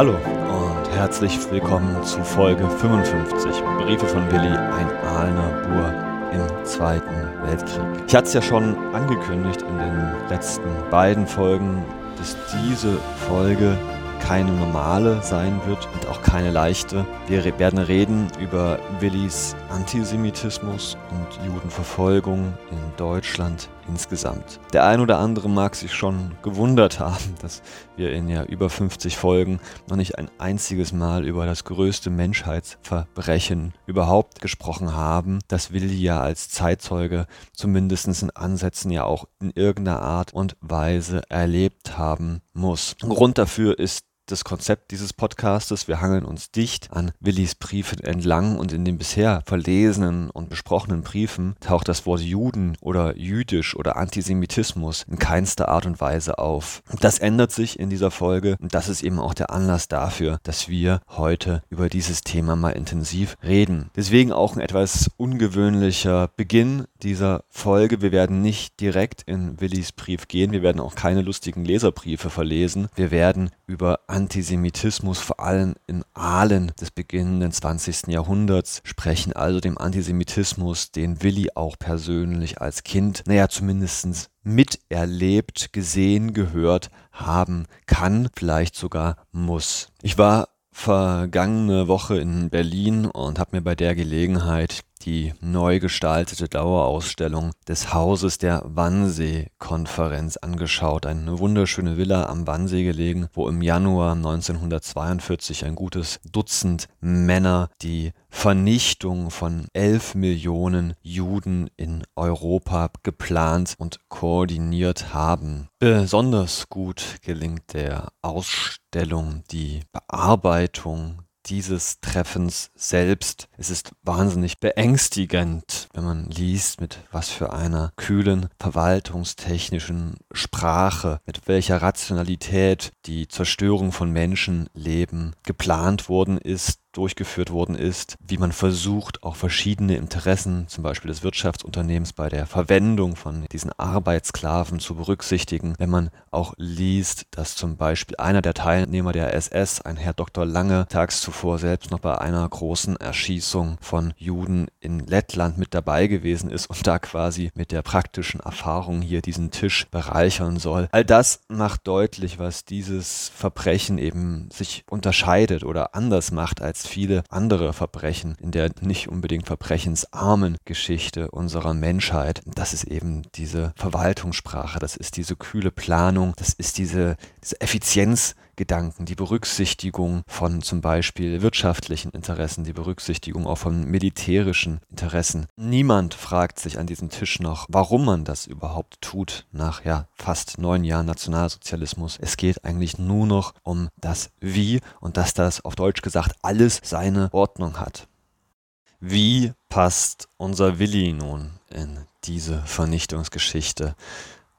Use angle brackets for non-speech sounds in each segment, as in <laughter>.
Hallo und herzlich willkommen zu Folge 55 Briefe von Willi, ein Aalener Bur im Zweiten Weltkrieg. Ich hatte es ja schon angekündigt in den letzten beiden Folgen, dass diese Folge keine normale sein wird und auch keine leichte. Wir werden reden über Willis Antisemitismus und Judenverfolgung in Deutschland insgesamt. Der ein oder andere mag sich schon gewundert haben, dass wir in ja über 50 Folgen noch nicht ein einziges Mal über das größte Menschheitsverbrechen überhaupt gesprochen haben, das Willi ja als Zeitzeuge zumindest in Ansätzen ja auch in irgendeiner Art und Weise erlebt haben muss. Grund dafür ist das Konzept dieses Podcastes. Wir hangeln uns dicht an Willis Briefen entlang und in den bisher verlesenen und besprochenen Briefen taucht das Wort Juden oder jüdisch oder Antisemitismus in keinster Art und Weise auf. Das ändert sich in dieser Folge und das ist eben auch der Anlass dafür, dass wir heute über dieses Thema mal intensiv reden. Deswegen auch ein etwas ungewöhnlicher Beginn dieser Folge. Wir werden nicht direkt in Willis Brief gehen, wir werden auch keine lustigen Leserbriefe verlesen. Wir werden über Antisemitismus vor allem in Aalen des beginnenden 20. Jahrhunderts sprechen, also dem Antisemitismus, den Willi auch persönlich als Kind, naja, zumindest miterlebt, gesehen, gehört haben kann, vielleicht sogar muss. Ich war vergangene Woche in Berlin und habe mir bei der Gelegenheit die neu gestaltete Dauerausstellung des Hauses der Wannsee-Konferenz angeschaut. Eine wunderschöne Villa am Wannsee gelegen, wo im Januar 1942 ein gutes Dutzend Männer die Vernichtung von elf Millionen Juden in Europa geplant und koordiniert haben. Besonders gut gelingt der Ausstellung die Bearbeitung dieses Treffens selbst. Es ist wahnsinnig beängstigend, wenn man liest, mit was für einer kühlen verwaltungstechnischen Sprache, mit welcher Rationalität die Zerstörung von Menschenleben geplant worden ist durchgeführt worden ist, wie man versucht, auch verschiedene Interessen, zum Beispiel des Wirtschaftsunternehmens, bei der Verwendung von diesen Arbeitssklaven zu berücksichtigen. Wenn man auch liest, dass zum Beispiel einer der Teilnehmer der SS, ein Herr Dr. Lange, tags zuvor selbst noch bei einer großen Erschießung von Juden in Lettland mit dabei gewesen ist und da quasi mit der praktischen Erfahrung hier diesen Tisch bereichern soll. All das macht deutlich, was dieses Verbrechen eben sich unterscheidet oder anders macht als als viele andere Verbrechen in der nicht unbedingt verbrechensarmen Geschichte unserer Menschheit. Das ist eben diese Verwaltungssprache, das ist diese kühle Planung, das ist diese, diese Effizienz Gedanken, die Berücksichtigung von zum Beispiel wirtschaftlichen Interessen, die Berücksichtigung auch von militärischen Interessen. Niemand fragt sich an diesem Tisch noch, warum man das überhaupt tut nach ja fast neun Jahren Nationalsozialismus. Es geht eigentlich nur noch um das Wie und dass das auf Deutsch gesagt alles seine Ordnung hat. Wie passt unser Willi nun in diese Vernichtungsgeschichte?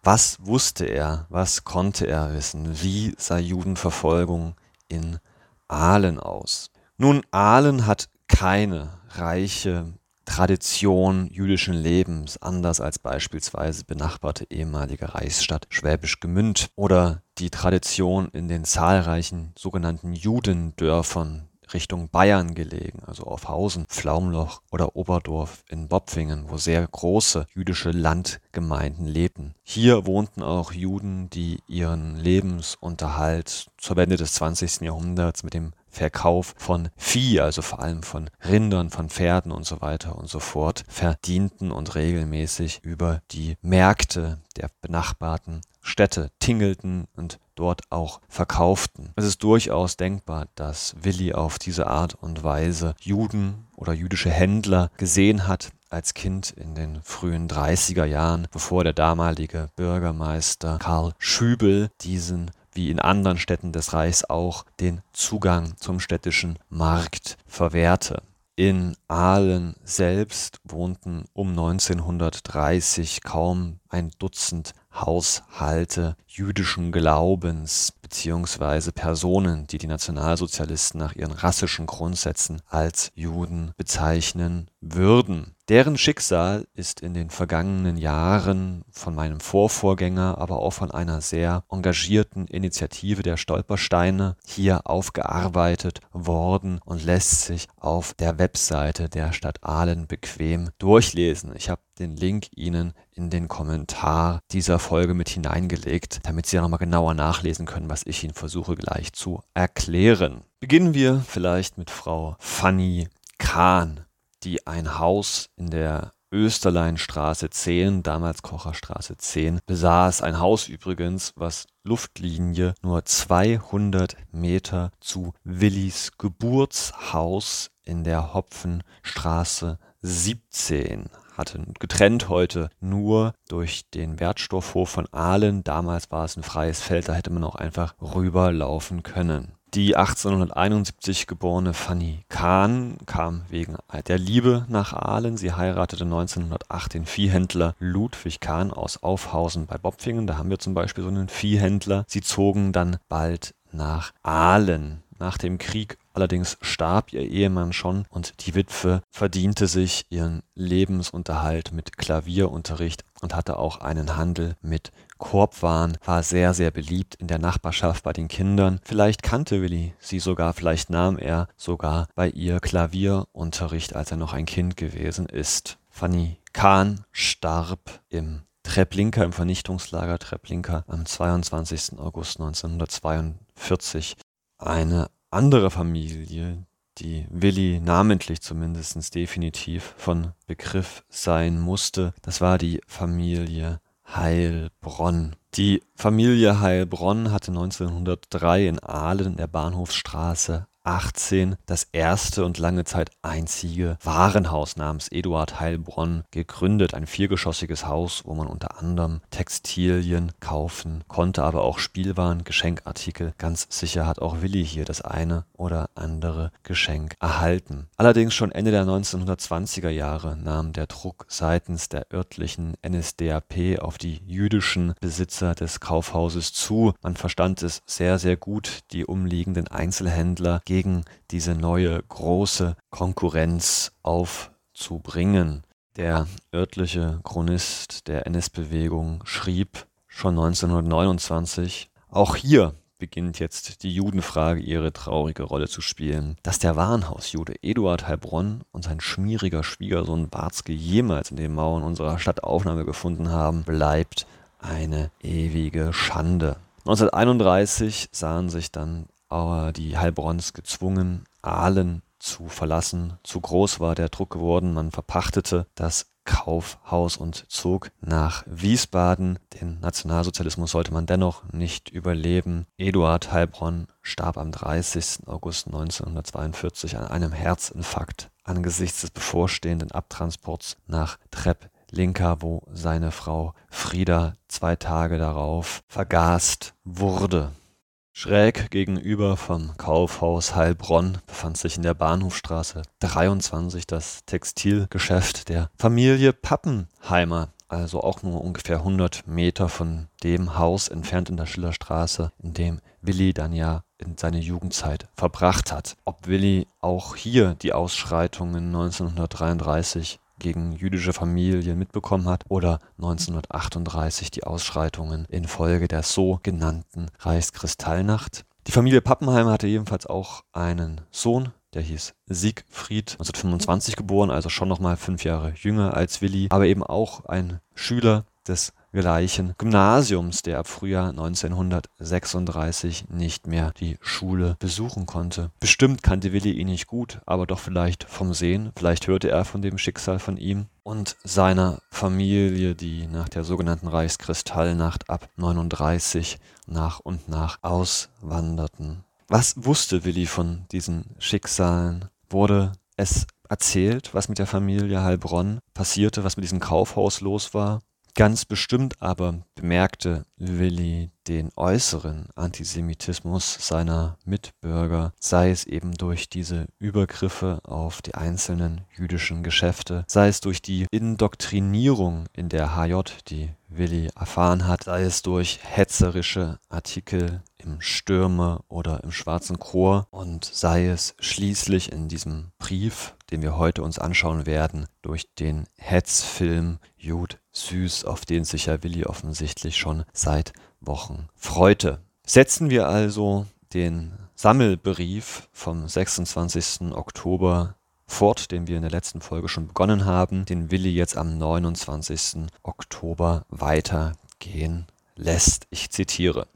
Was wusste er, was konnte er wissen, wie sah Judenverfolgung in Aalen aus? Nun, Aalen hat keine reiche Tradition jüdischen Lebens, anders als beispielsweise benachbarte ehemalige Reichsstadt Schwäbisch Gemünd oder die Tradition in den zahlreichen sogenannten Judendörfern Richtung Bayern gelegen, also auf Hausen, Pflaumloch oder Oberdorf in Bopfingen, wo sehr große jüdische Landgemeinden lebten. Hier wohnten auch Juden, die ihren Lebensunterhalt zur Wende des 20. Jahrhunderts mit dem Verkauf von Vieh, also vor allem von Rindern, von Pferden und so weiter und so fort, verdienten und regelmäßig über die Märkte der benachbarten Städte tingelten und dort auch verkauften. Es ist durchaus denkbar, dass Willi auf diese Art und Weise Juden oder jüdische Händler gesehen hat als Kind in den frühen 30er Jahren, bevor der damalige Bürgermeister Karl Schübel diesen wie in anderen Städten des Reichs auch den Zugang zum städtischen Markt verwehrte. In Aalen selbst wohnten um 1930 kaum ein Dutzend Haushalte jüdischen Glaubens beziehungsweise Personen, die die Nationalsozialisten nach ihren rassischen Grundsätzen als Juden bezeichnen würden. Deren Schicksal ist in den vergangenen Jahren von meinem Vorvorgänger, aber auch von einer sehr engagierten Initiative der Stolpersteine hier aufgearbeitet worden und lässt sich auf der Webseite der Stadt Aalen bequem durchlesen. Ich habe den Link Ihnen in den Kommentar dieser Folge mit hineingelegt, damit Sie nochmal genauer nachlesen können, was ich Ihnen versuche gleich zu erklären. Beginnen wir vielleicht mit Frau Fanny Kahn die ein Haus in der Österleinstraße 10, damals Kocherstraße 10, besaß. Ein Haus übrigens, was Luftlinie nur 200 Meter zu Willis Geburtshaus in der Hopfenstraße 17 hatte. Getrennt heute nur durch den Wertstoffhof von Aalen. Damals war es ein freies Feld, da hätte man auch einfach rüberlaufen können. Die 1871 geborene Fanny Kahn kam wegen der Liebe nach Aalen. Sie heiratete 1908 den Viehhändler Ludwig Kahn aus Aufhausen bei Bopfingen. Da haben wir zum Beispiel so einen Viehhändler. Sie zogen dann bald nach Aalen. Nach dem Krieg allerdings starb ihr Ehemann schon und die Witwe verdiente sich ihren Lebensunterhalt mit Klavierunterricht und hatte auch einen Handel mit Korbwaren, war sehr, sehr beliebt in der Nachbarschaft bei den Kindern. Vielleicht kannte Willi sie sogar, vielleicht nahm er sogar bei ihr Klavierunterricht, als er noch ein Kind gewesen ist. Fanny Kahn starb im Treblinka, im Vernichtungslager Treblinka am 22. August 1942. Eine andere Familie, die Willi namentlich zumindest definitiv von Begriff sein musste, das war die Familie Heilbronn. Die Familie Heilbronn hatte 1903 in Aalen in der Bahnhofsstraße 18 das erste und lange Zeit einzige Warenhaus namens Eduard Heilbronn gegründet. Ein viergeschossiges Haus, wo man unter anderem Textilien kaufen konnte, aber auch Spielwaren, Geschenkartikel. Ganz sicher hat auch Willi hier das eine oder andere Geschenk erhalten. Allerdings schon Ende der 1920er Jahre nahm der Druck seitens der örtlichen NSDAP auf die jüdischen Besitzer des Kaufhauses zu. Man verstand es sehr, sehr gut, die umliegenden Einzelhändler gegen diese neue große Konkurrenz aufzubringen. Der örtliche Chronist der NS-Bewegung schrieb schon 1929, auch hier beginnt jetzt die Judenfrage ihre traurige Rolle zu spielen. Dass der Warenhausjude Eduard Heilbronn und sein schmieriger Schwiegersohn Barzke jemals in den Mauern unserer Stadt Aufnahme gefunden haben, bleibt eine ewige Schande. 1931 sahen sich dann die Heilbronns gezwungen, Aalen zu verlassen. Zu groß war der Druck geworden. Man verpachtete das Kaufhaus und zog nach Wiesbaden. Den Nationalsozialismus sollte man dennoch nicht überleben. Eduard Heilbronn starb am 30. August 1942 an einem Herzinfarkt angesichts des bevorstehenden Abtransports nach Trepp-Linka, wo seine Frau Frieda zwei Tage darauf vergast wurde. Schräg gegenüber vom Kaufhaus Heilbronn befand sich in der Bahnhofstraße 23 das Textilgeschäft der Familie Pappenheimer, also auch nur ungefähr 100 Meter von dem Haus entfernt in der Schillerstraße, in dem Willi dann ja in seine Jugendzeit verbracht hat. Ob Willi auch hier die Ausschreitungen 1933 gegen jüdische Familien mitbekommen hat oder 1938 die Ausschreitungen infolge der sogenannten Reichskristallnacht. Die Familie Pappenheim hatte jedenfalls auch einen Sohn, der hieß Siegfried, 1925 geboren, also schon nochmal fünf Jahre jünger als Willi, aber eben auch ein Schüler des gleichen Gymnasiums, der ab Frühjahr 1936 nicht mehr die Schule besuchen konnte. Bestimmt kannte Willi ihn nicht gut, aber doch vielleicht vom Sehen, vielleicht hörte er von dem Schicksal von ihm und seiner Familie, die nach der sogenannten Reichskristallnacht ab 39 nach und nach auswanderten. Was wusste Willi von diesen Schicksalen? Wurde es erzählt, was mit der Familie Heilbronn passierte, was mit diesem Kaufhaus los war? Ganz bestimmt aber bemerkte Willi den äußeren Antisemitismus seiner Mitbürger, sei es eben durch diese Übergriffe auf die einzelnen jüdischen Geschäfte, sei es durch die Indoktrinierung in der HJ, die Willi erfahren hat, sei es durch hetzerische Artikel im Stürme oder im Schwarzen Chor und sei es schließlich in diesem Brief, den wir heute uns anschauen werden, durch den Hetzfilm Jud Süß, auf den sich ja Willi offensichtlich schon seit Wochen freute. Setzen wir also den Sammelbrief vom 26. Oktober fort, den wir in der letzten Folge schon begonnen haben, den Willi jetzt am 29. Oktober weitergehen lässt. Ich zitiere.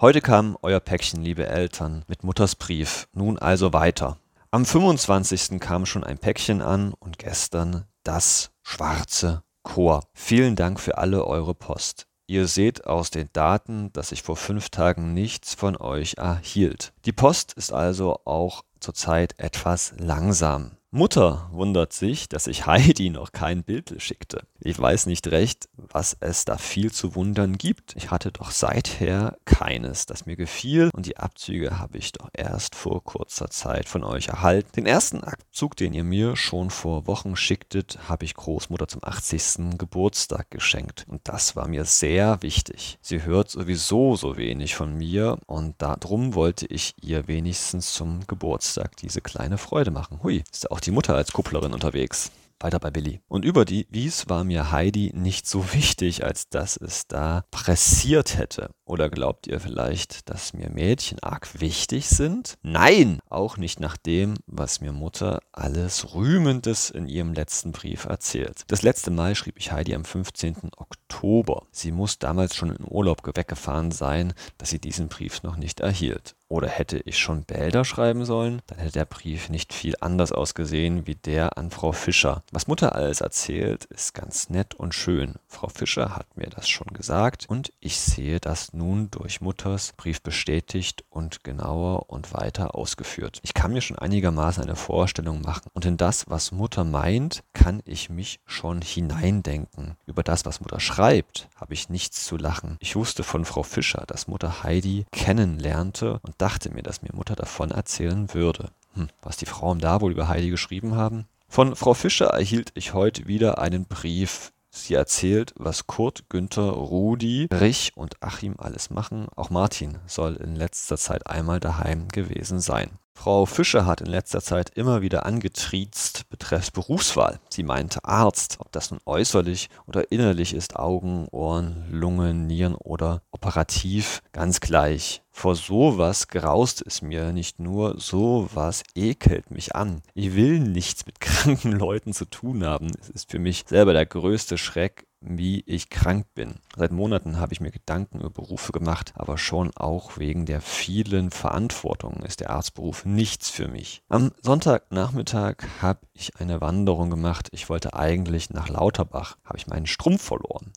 Heute kam euer Päckchen, liebe Eltern, mit Mutters Brief. Nun also weiter. Am 25. kam schon ein Päckchen an und gestern das schwarze Chor. Vielen Dank für alle eure Post. Ihr seht aus den Daten, dass ich vor fünf Tagen nichts von euch erhielt. Die Post ist also auch zurzeit etwas langsam. Mutter wundert sich, dass ich Heidi noch kein Bild schickte. Ich weiß nicht recht, was es da viel zu wundern gibt. Ich hatte doch seither keines, das mir gefiel und die Abzüge habe ich doch erst vor kurzer Zeit von euch erhalten. Den ersten Abzug, den ihr mir schon vor Wochen schicktet, habe ich Großmutter zum 80. Geburtstag geschenkt und das war mir sehr wichtig. Sie hört sowieso so wenig von mir und darum wollte ich ihr wenigstens zum Geburtstag diese kleine Freude machen. Hui, ist auch die Mutter als Kupplerin unterwegs. Weiter bei Billy. Und über die Wies war mir Heidi nicht so wichtig, als dass es da pressiert hätte. Oder glaubt ihr vielleicht, dass mir Mädchen arg wichtig sind? Nein, auch nicht nach dem, was mir Mutter alles Rühmendes in ihrem letzten Brief erzählt. Das letzte Mal schrieb ich Heidi am 15. Oktober. Sie muss damals schon in Urlaub weggefahren sein, dass sie diesen Brief noch nicht erhielt. Oder hätte ich schon Bälder schreiben sollen? Dann hätte der Brief nicht viel anders ausgesehen wie der an Frau Fischer. Was Mutter alles erzählt, ist ganz nett und schön. Frau Fischer hat mir das schon gesagt und ich sehe das nun durch Mutters Brief bestätigt und genauer und weiter ausgeführt. Ich kann mir schon einigermaßen eine Vorstellung machen und in das, was Mutter meint, kann ich mich schon hineindenken. Über das, was Mutter schreibt, habe ich nichts zu lachen. Ich wusste von Frau Fischer, dass Mutter Heidi kennenlernte und dachte mir, dass mir Mutter davon erzählen würde. Hm, was die Frauen da wohl über Heidi geschrieben haben? Von Frau Fischer erhielt ich heute wieder einen Brief. Sie erzählt, was Kurt, Günther, Rudi, Rich und Achim alles machen. Auch Martin soll in letzter Zeit einmal daheim gewesen sein. Frau Fischer hat in letzter Zeit immer wieder angetriezt betreffs Berufswahl. Sie meinte Arzt, ob das nun äußerlich oder innerlich ist, Augen, Ohren, Lungen, Nieren oder operativ, ganz gleich. Vor sowas graust es mir nicht nur, sowas ekelt mich an. Ich will nichts mit kranken <laughs> Leuten zu tun haben. Es ist für mich selber der größte Schreck, wie ich krank bin. Seit Monaten habe ich mir Gedanken über Berufe gemacht, aber schon auch wegen der vielen Verantwortungen ist der Arztberuf nichts für mich. Am Sonntagnachmittag habe ich eine Wanderung gemacht. Ich wollte eigentlich nach Lauterbach, habe ich meinen Strumpf verloren,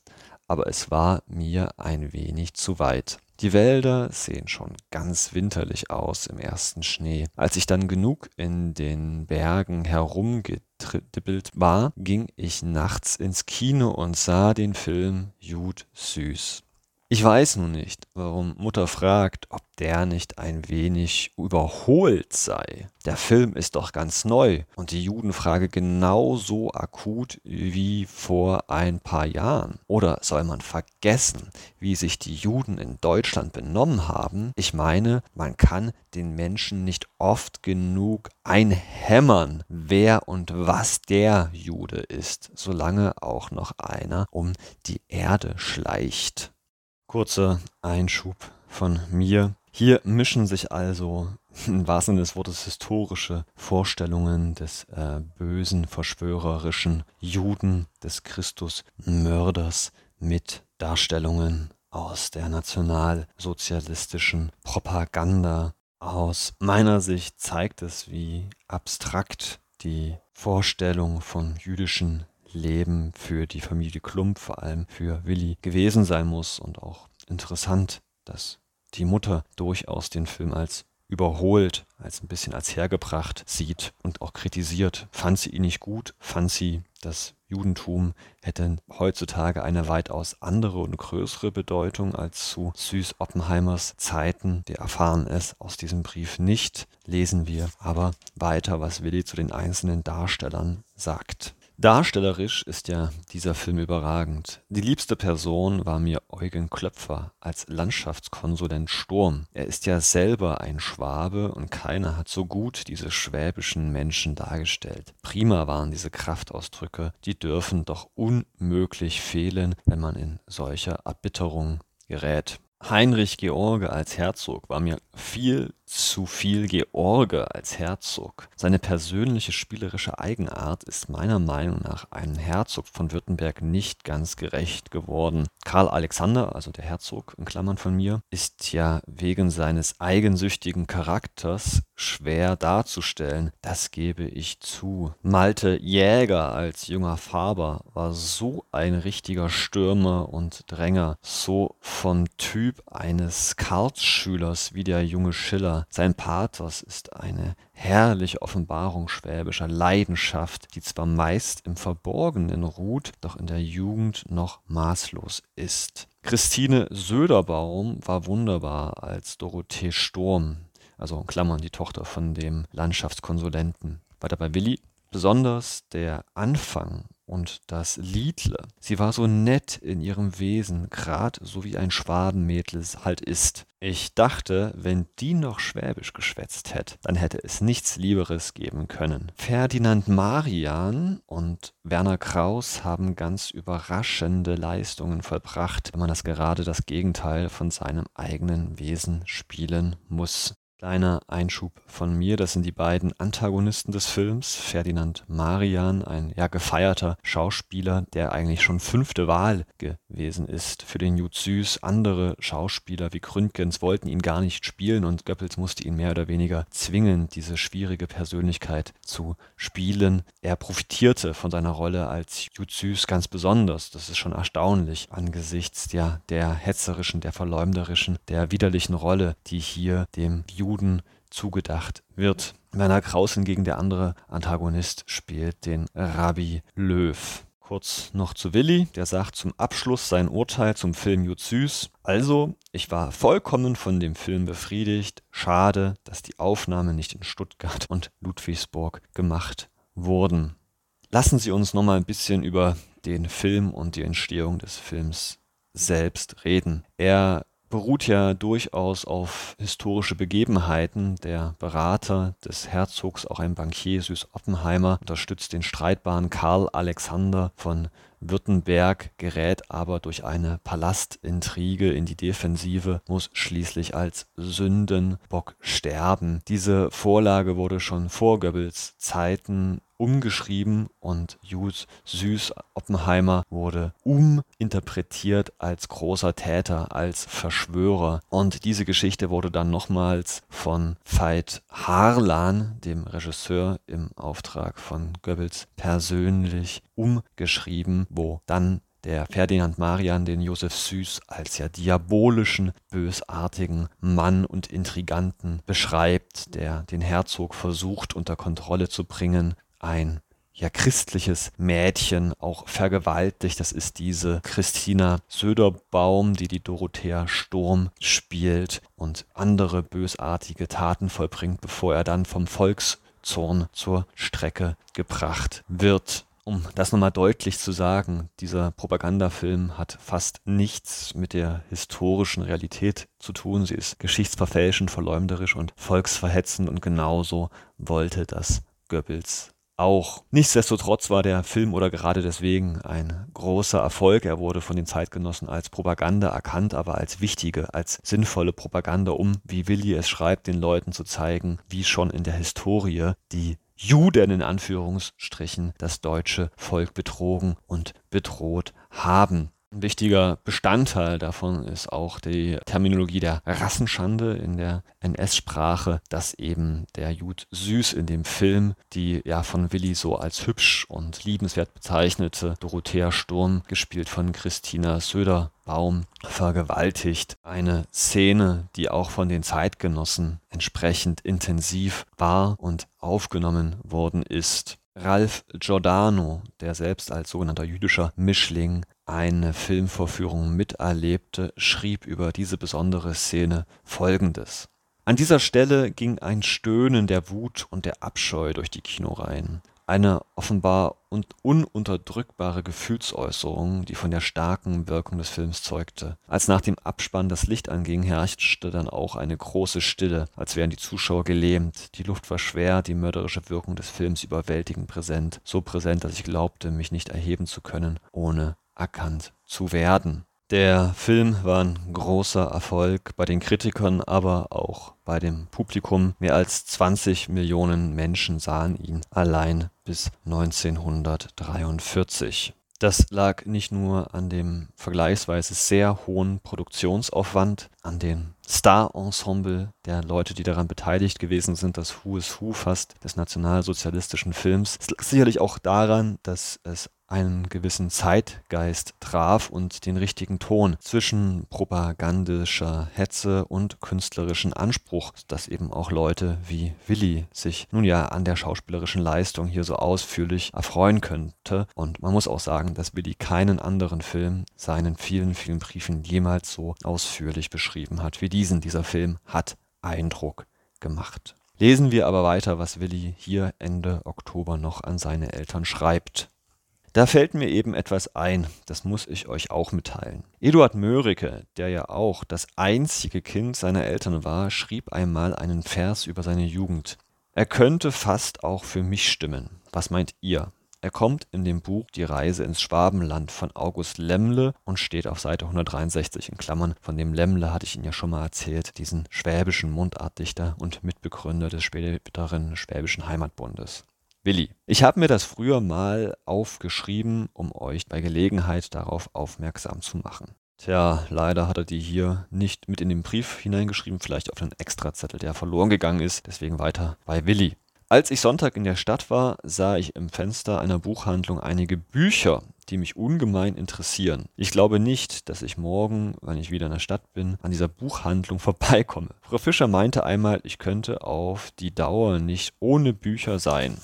aber es war mir ein wenig zu weit. Die Wälder sehen schon ganz winterlich aus im ersten Schnee. Als ich dann genug in den Bergen herumgedippelt war, ging ich nachts ins Kino und sah den Film Jud Süß. Ich weiß nun nicht, warum Mutter fragt, ob der nicht ein wenig überholt sei. Der Film ist doch ganz neu und die Judenfrage genauso akut wie vor ein paar Jahren. Oder soll man vergessen, wie sich die Juden in Deutschland benommen haben? Ich meine, man kann den Menschen nicht oft genug einhämmern, wer und was der Jude ist, solange auch noch einer um die Erde schleicht. Kurzer Einschub von mir. Hier mischen sich also <laughs> im wahrsten Sinne des Wortes historische Vorstellungen des äh, bösen, verschwörerischen Juden, des Christusmörders mit Darstellungen aus der nationalsozialistischen Propaganda. Aus meiner Sicht zeigt es, wie abstrakt die Vorstellung von jüdischen Leben für die Familie Klump, vor allem für Willi, gewesen sein muss. Und auch interessant, dass die Mutter durchaus den Film als überholt, als ein bisschen als hergebracht sieht und auch kritisiert. Fand sie ihn nicht gut? Fand sie, das Judentum hätte heutzutage eine weitaus andere und größere Bedeutung als zu Süß Oppenheimers Zeiten. Wir erfahren es aus diesem Brief nicht, lesen wir aber weiter, was Willi zu den einzelnen Darstellern sagt. Darstellerisch ist ja dieser Film überragend. Die liebste Person war mir Eugen Klöpfer als Landschaftskonsulent Sturm. Er ist ja selber ein Schwabe und keiner hat so gut diese schwäbischen Menschen dargestellt. Prima waren diese Kraftausdrücke, die dürfen doch unmöglich fehlen, wenn man in solcher Erbitterung gerät. Heinrich George als Herzog war mir viel zu viel George als Herzog. Seine persönliche spielerische Eigenart ist meiner Meinung nach einem Herzog von Württemberg nicht ganz gerecht geworden. Karl Alexander, also der Herzog in Klammern von mir, ist ja wegen seines eigensüchtigen Charakters schwer darzustellen, das gebe ich zu. Malte Jäger als junger Faber war so ein richtiger Stürmer und Dränger, so vom Typ eines Karlsschülers wie der junge Schiller. Sein Pathos ist eine herrliche Offenbarung schwäbischer Leidenschaft, die zwar meist im Verborgenen ruht, doch in der Jugend noch maßlos ist. Christine Söderbaum war wunderbar als Dorothee Sturm, also in Klammern die Tochter von dem Landschaftskonsulenten. Weiter bei Willi. Besonders der Anfang und das Liedle. Sie war so nett in ihrem Wesen, grad so wie ein Schwadenmädel halt ist. Ich dachte, wenn die noch Schwäbisch geschwätzt hätt, dann hätte es nichts Lieberes geben können. Ferdinand Marian und Werner Kraus haben ganz überraschende Leistungen vollbracht, wenn man das gerade das Gegenteil von seinem eigenen Wesen spielen muss. Kleiner Einschub von mir, das sind die beiden Antagonisten des Films. Ferdinand Marian, ein ja gefeierter Schauspieler, der eigentlich schon fünfte Wahl gewesen ist für den Jud Süß. Andere Schauspieler wie Gründgens wollten ihn gar nicht spielen und Goebbels musste ihn mehr oder weniger zwingen, diese schwierige Persönlichkeit zu spielen. Er profitierte von seiner Rolle als Jud Süß ganz besonders. Das ist schon erstaunlich angesichts ja, der hetzerischen, der verleumderischen, der widerlichen Rolle, die hier dem Jud Juden zugedacht wird. Werner Kraus hingegen, der andere Antagonist, spielt den Rabbi Löw. Kurz noch zu Willi, der sagt zum Abschluss sein Urteil zum Film Jud Süß. Also, ich war vollkommen von dem Film befriedigt. Schade, dass die Aufnahmen nicht in Stuttgart und Ludwigsburg gemacht wurden. Lassen Sie uns nochmal ein bisschen über den Film und die Entstehung des Films selbst reden. Er beruht ja durchaus auf historische Begebenheiten. Der Berater des Herzogs, auch ein Bankier, Süß Oppenheimer, unterstützt den streitbaren Karl Alexander von Württemberg, gerät aber durch eine Palastintrige in die Defensive, muss schließlich als Sündenbock sterben. Diese Vorlage wurde schon vor Goebbels Zeiten umgeschrieben und Jus Süß Oppenheimer wurde uminterpretiert als großer Täter, als Verschwörer. Und diese Geschichte wurde dann nochmals von Veit Harlan, dem Regisseur im Auftrag von Goebbels, persönlich umgeschrieben, wo dann der Ferdinand Marian den Josef Süß als ja diabolischen, bösartigen Mann und Intriganten beschreibt, der den Herzog versucht unter Kontrolle zu bringen, ein ja christliches Mädchen auch vergewaltigt. Das ist diese Christina Söderbaum, die die Dorothea Sturm spielt und andere bösartige Taten vollbringt, bevor er dann vom Volkszorn zur Strecke gebracht wird. Um das nochmal deutlich zu sagen, dieser Propagandafilm hat fast nichts mit der historischen Realität zu tun. Sie ist geschichtsverfälschend, verleumderisch und volksverhetzend und genauso wollte das Goebbels auch. Nichtsdestotrotz war der Film oder gerade deswegen ein großer Erfolg. Er wurde von den Zeitgenossen als Propaganda erkannt, aber als wichtige, als sinnvolle Propaganda, um, wie Willi es schreibt, den Leuten zu zeigen, wie schon in der Historie die Juden in Anführungsstrichen das deutsche Volk betrogen und bedroht haben. Ein wichtiger Bestandteil davon ist auch die Terminologie der Rassenschande in der NS-Sprache, dass eben der Jud Süß in dem Film die ja von Willi so als hübsch und liebenswert bezeichnete Dorothea Sturm, gespielt von Christina Söderbaum, vergewaltigt. Eine Szene, die auch von den Zeitgenossen entsprechend intensiv war und aufgenommen worden ist. Ralf Giordano, der selbst als sogenannter jüdischer Mischling eine Filmvorführung miterlebte, schrieb über diese besondere Szene Folgendes: An dieser Stelle ging ein Stöhnen der Wut und der Abscheu durch die Kinoreihen. Eine offenbar und ununterdrückbare Gefühlsäußerung, die von der starken Wirkung des Films zeugte. Als nach dem Abspann das Licht anging, herrschte dann auch eine große Stille, als wären die Zuschauer gelähmt. Die Luft war schwer, die mörderische Wirkung des Films überwältigend präsent. So präsent, dass ich glaubte, mich nicht erheben zu können, ohne erkannt zu werden. Der Film war ein großer Erfolg bei den Kritikern, aber auch bei dem Publikum. Mehr als 20 Millionen Menschen sahen ihn allein bis 1943. Das lag nicht nur an dem vergleichsweise sehr hohen Produktionsaufwand, an dem Star-Ensemble der Leute, die daran beteiligt gewesen sind, das Who is Who fast des nationalsozialistischen Films. Es lag sicherlich auch daran, dass es einen gewissen Zeitgeist traf und den richtigen Ton zwischen propagandischer Hetze und künstlerischen Anspruch, dass eben auch Leute wie Willi sich nun ja an der schauspielerischen Leistung hier so ausführlich erfreuen könnte. Und man muss auch sagen, dass Willi keinen anderen Film seinen vielen, vielen Briefen jemals so ausführlich beschrieben hat wie diesen. Dieser Film hat Eindruck gemacht. Lesen wir aber weiter, was Willi hier Ende Oktober noch an seine Eltern schreibt. Da fällt mir eben etwas ein, das muss ich euch auch mitteilen. Eduard Mörike, der ja auch das einzige Kind seiner Eltern war, schrieb einmal einen Vers über seine Jugend. Er könnte fast auch für mich stimmen. Was meint ihr? Er kommt in dem Buch Die Reise ins Schwabenland von August Lemmle und steht auf Seite 163 in Klammern. Von dem Lemmle hatte ich Ihnen ja schon mal erzählt, diesen schwäbischen Mundartdichter und Mitbegründer des späteren Schwäbischen Heimatbundes. Willi. Ich habe mir das früher mal aufgeschrieben, um euch bei Gelegenheit darauf aufmerksam zu machen. Tja, leider hat er die hier nicht mit in den Brief hineingeschrieben, vielleicht auf einen Extrazettel, der verloren gegangen ist. Deswegen weiter bei Willi. Als ich Sonntag in der Stadt war, sah ich im Fenster einer Buchhandlung einige Bücher, die mich ungemein interessieren. Ich glaube nicht, dass ich morgen, wenn ich wieder in der Stadt bin, an dieser Buchhandlung <laughs> vorbeikomme. Frau Fischer meinte einmal, ich könnte auf die Dauer nicht ohne Bücher sein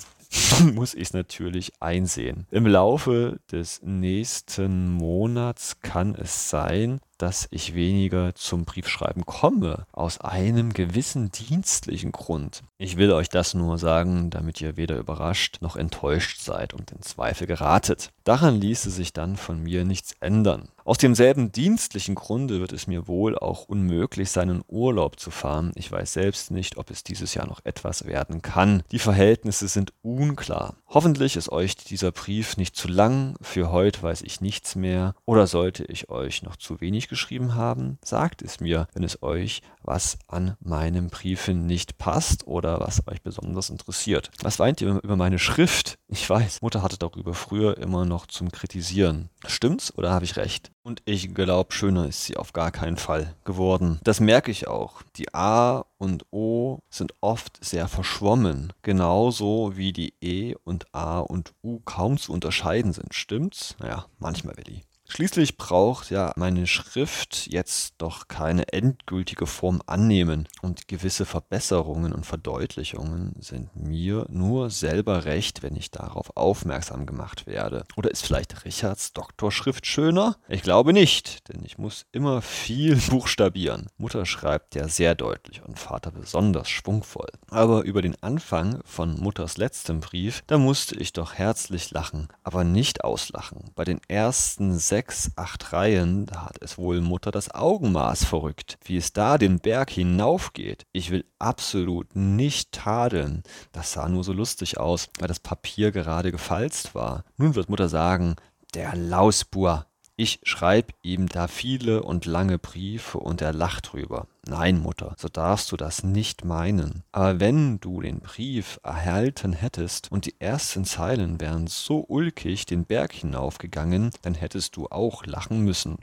muss ich es natürlich einsehen. Im Laufe des nächsten Monats kann es sein, dass ich weniger zum Briefschreiben komme, aus einem gewissen dienstlichen Grund. Ich will euch das nur sagen, damit ihr weder überrascht noch enttäuscht seid und in Zweifel geratet. Daran ließe sich dann von mir nichts ändern. Aus demselben dienstlichen Grunde wird es mir wohl auch unmöglich sein, in Urlaub zu fahren. Ich weiß selbst nicht, ob es dieses Jahr noch etwas werden kann. Die Verhältnisse sind unklar. Hoffentlich ist euch dieser Brief nicht zu lang. Für heute weiß ich nichts mehr. Oder sollte ich euch noch zu wenig geschrieben haben? Sagt es mir, wenn es euch was an meinem Briefe nicht passt oder was euch besonders interessiert. Was weint ihr über meine Schrift? Ich weiß, Mutter hatte darüber früher immer noch zum Kritisieren. Stimmt's oder habe ich recht? Und ich glaube, schöner ist sie auf gar keinen Fall geworden. Das merke ich auch. Die A und O sind oft sehr verschwommen. Genauso wie die E und A und U kaum zu unterscheiden sind. Stimmt's? Naja, manchmal, Willi. Schließlich braucht ja meine Schrift jetzt doch keine endgültige Form annehmen und gewisse Verbesserungen und Verdeutlichungen sind mir nur selber recht, wenn ich darauf aufmerksam gemacht werde. Oder ist vielleicht Richards Doktorschrift schöner? Ich glaube nicht, denn ich muss immer viel <laughs> buchstabieren. Mutter schreibt ja sehr deutlich und Vater besonders schwungvoll. Aber über den Anfang von Mutters letztem Brief, da musste ich doch herzlich lachen, aber nicht auslachen. Bei den ersten sechs sechs, acht Reihen, da hat es wohl Mutter das Augenmaß verrückt, wie es da den Berg hinaufgeht. Ich will absolut nicht tadeln. Das sah nur so lustig aus, weil das Papier gerade gefalzt war. Nun wird Mutter sagen, der Lausbur. Ich schreib ihm da viele und lange Briefe und er lacht drüber. Nein, Mutter, so darfst du das nicht meinen. Aber wenn du den Brief erhalten hättest und die ersten Zeilen wären so ulkig den Berg hinaufgegangen, dann hättest du auch lachen müssen.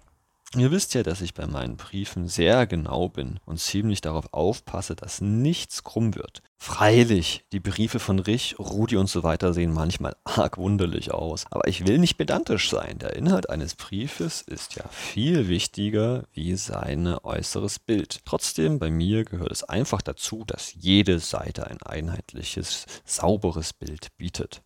Ihr wisst ja, dass ich bei meinen Briefen sehr genau bin und ziemlich darauf aufpasse, dass nichts krumm wird. Freilich, die Briefe von Rich, Rudi und so weiter sehen manchmal <laughs> arg wunderlich aus. Aber ich will nicht pedantisch sein. Der Inhalt eines Briefes ist ja viel wichtiger wie sein äußeres Bild. Trotzdem, bei mir gehört es einfach dazu, dass jede Seite ein einheitliches, sauberes Bild bietet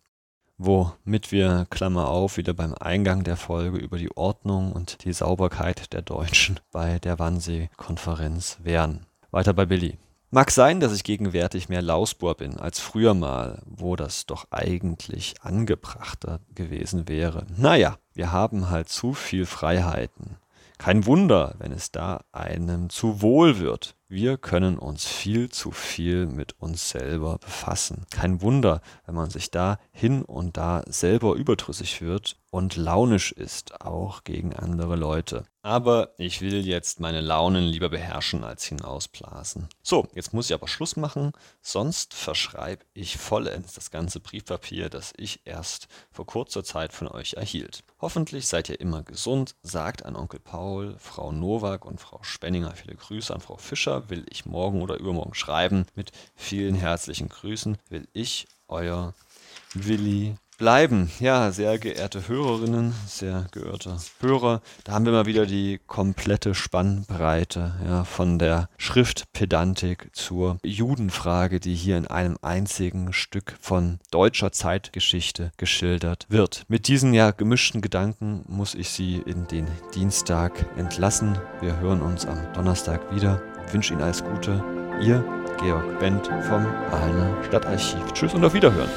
womit wir, Klammer auf, wieder beim Eingang der Folge über die Ordnung und die Sauberkeit der Deutschen bei der Wannsee-Konferenz wären. Weiter bei Billy. Mag sein, dass ich gegenwärtig mehr Lausbohr bin als früher mal, wo das doch eigentlich angebrachter gewesen wäre. Naja, wir haben halt zu viel Freiheiten. Kein Wunder, wenn es da einem zu wohl wird. Wir können uns viel zu viel mit uns selber befassen. Kein Wunder, wenn man sich da hin und da selber überdrüssig wird und launisch ist, auch gegen andere Leute. Aber ich will jetzt meine Launen lieber beherrschen als hinausblasen. So, jetzt muss ich aber Schluss machen, sonst verschreibe ich vollends das ganze Briefpapier, das ich erst vor kurzer Zeit von euch erhielt. Hoffentlich seid ihr immer gesund, sagt an Onkel Paul, Frau Nowak und Frau Spenninger viele Grüße an Frau Fischer, will ich morgen oder übermorgen schreiben. Mit vielen herzlichen Grüßen will ich, euer Willi bleiben. Ja, sehr geehrte Hörerinnen, sehr geehrte Hörer, da haben wir mal wieder die komplette Spannbreite ja, von der Schriftpedantik zur Judenfrage, die hier in einem einzigen Stück von deutscher Zeitgeschichte geschildert wird. Mit diesen ja gemischten Gedanken muss ich Sie in den Dienstag entlassen. Wir hören uns am Donnerstag wieder. Ich wünsche Ihnen alles Gute. Ihr Georg Bent vom Aalener Stadtarchiv. Tschüss und auf Wiederhören.